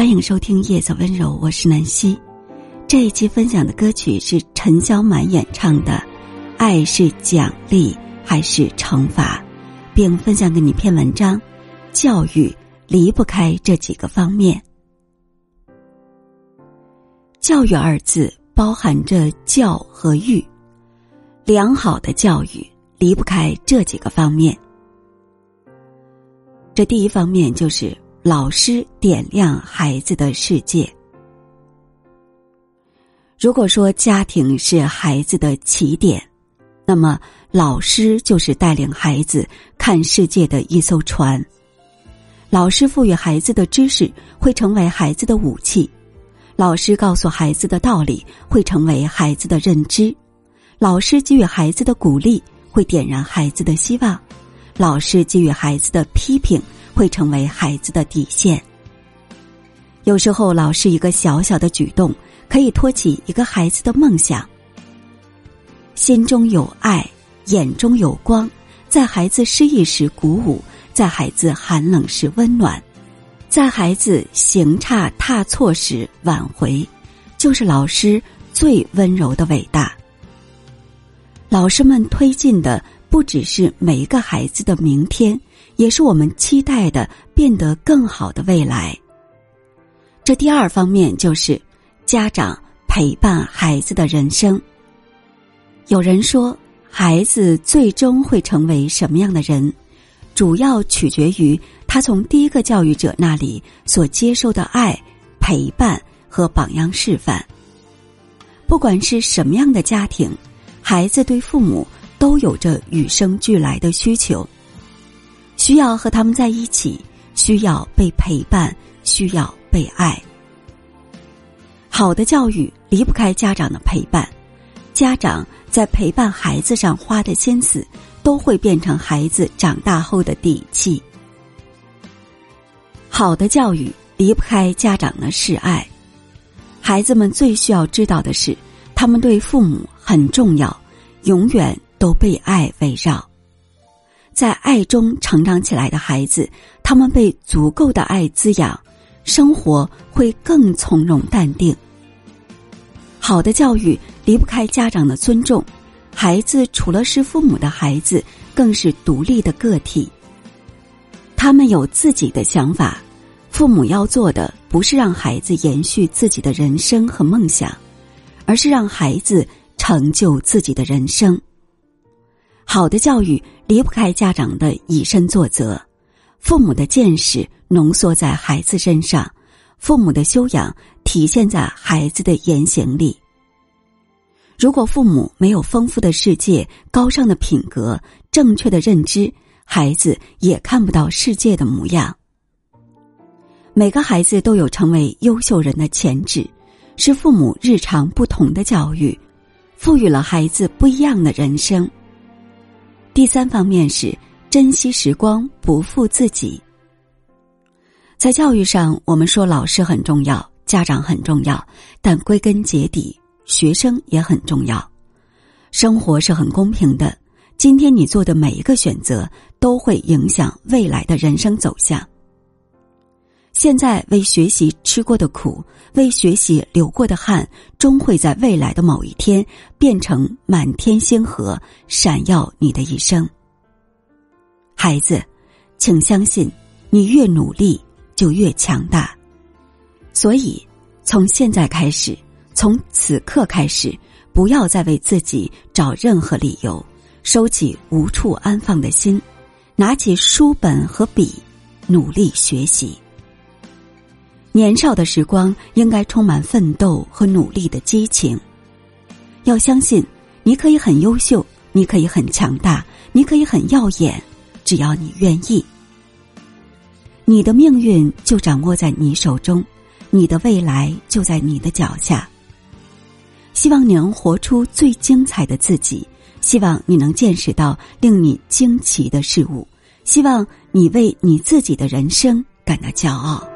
欢迎收听《夜色温柔》，我是南希。这一期分享的歌曲是陈小满演唱的《爱是奖励还是惩罚》，并分享给你一篇文章：教育离不开这几个方面。教育二字包含着教和育，良好的教育离不开这几个方面。这第一方面就是。老师点亮孩子的世界。如果说家庭是孩子的起点，那么老师就是带领孩子看世界的一艘船。老师赋予孩子的知识会成为孩子的武器，老师告诉孩子的道理会成为孩子的认知，老师给予孩子的鼓励会点燃孩子的希望，老师给予孩子的批评。会成为孩子的底线。有时候，老师一个小小的举动，可以托起一个孩子的梦想。心中有爱，眼中有光，在孩子失意时鼓舞，在孩子寒冷时温暖，在孩子行差踏错时挽回，就是老师最温柔的伟大。老师们推进的不只是每一个孩子的明天。也是我们期待的变得更好的未来。这第二方面就是家长陪伴孩子的人生。有人说，孩子最终会成为什么样的人，主要取决于他从第一个教育者那里所接受的爱、陪伴和榜样示范。不管是什么样的家庭，孩子对父母都有着与生俱来的需求。需要和他们在一起，需要被陪伴，需要被爱。好的教育离不开家长的陪伴，家长在陪伴孩子上花的心思，都会变成孩子长大后的底气。好的教育离不开家长的示爱，孩子们最需要知道的是，他们对父母很重要，永远都被爱围绕。在爱中成长起来的孩子，他们被足够的爱滋养，生活会更从容淡定。好的教育离不开家长的尊重，孩子除了是父母的孩子，更是独立的个体。他们有自己的想法，父母要做的不是让孩子延续自己的人生和梦想，而是让孩子成就自己的人生。好的教育离不开家长的以身作则，父母的见识浓缩在孩子身上，父母的修养体现在孩子的言行里。如果父母没有丰富的世界、高尚的品格、正确的认知，孩子也看不到世界的模样。每个孩子都有成为优秀人的潜质，是父母日常不同的教育，赋予了孩子不一样的人生。第三方面是珍惜时光，不负自己。在教育上，我们说老师很重要，家长很重要，但归根结底，学生也很重要。生活是很公平的，今天你做的每一个选择，都会影响未来的人生走向。现在为学习吃过的苦，为学习流过的汗，终会在未来的某一天变成满天星河，闪耀你的一生。孩子，请相信，你越努力就越强大。所以，从现在开始，从此刻开始，不要再为自己找任何理由，收起无处安放的心，拿起书本和笔，努力学习。年少的时光应该充满奋斗和努力的激情。要相信，你可以很优秀，你可以很强大，你可以很耀眼，只要你愿意。你的命运就掌握在你手中，你的未来就在你的脚下。希望你能活出最精彩的自己，希望你能见识到令你惊奇的事物，希望你为你自己的人生感到骄傲。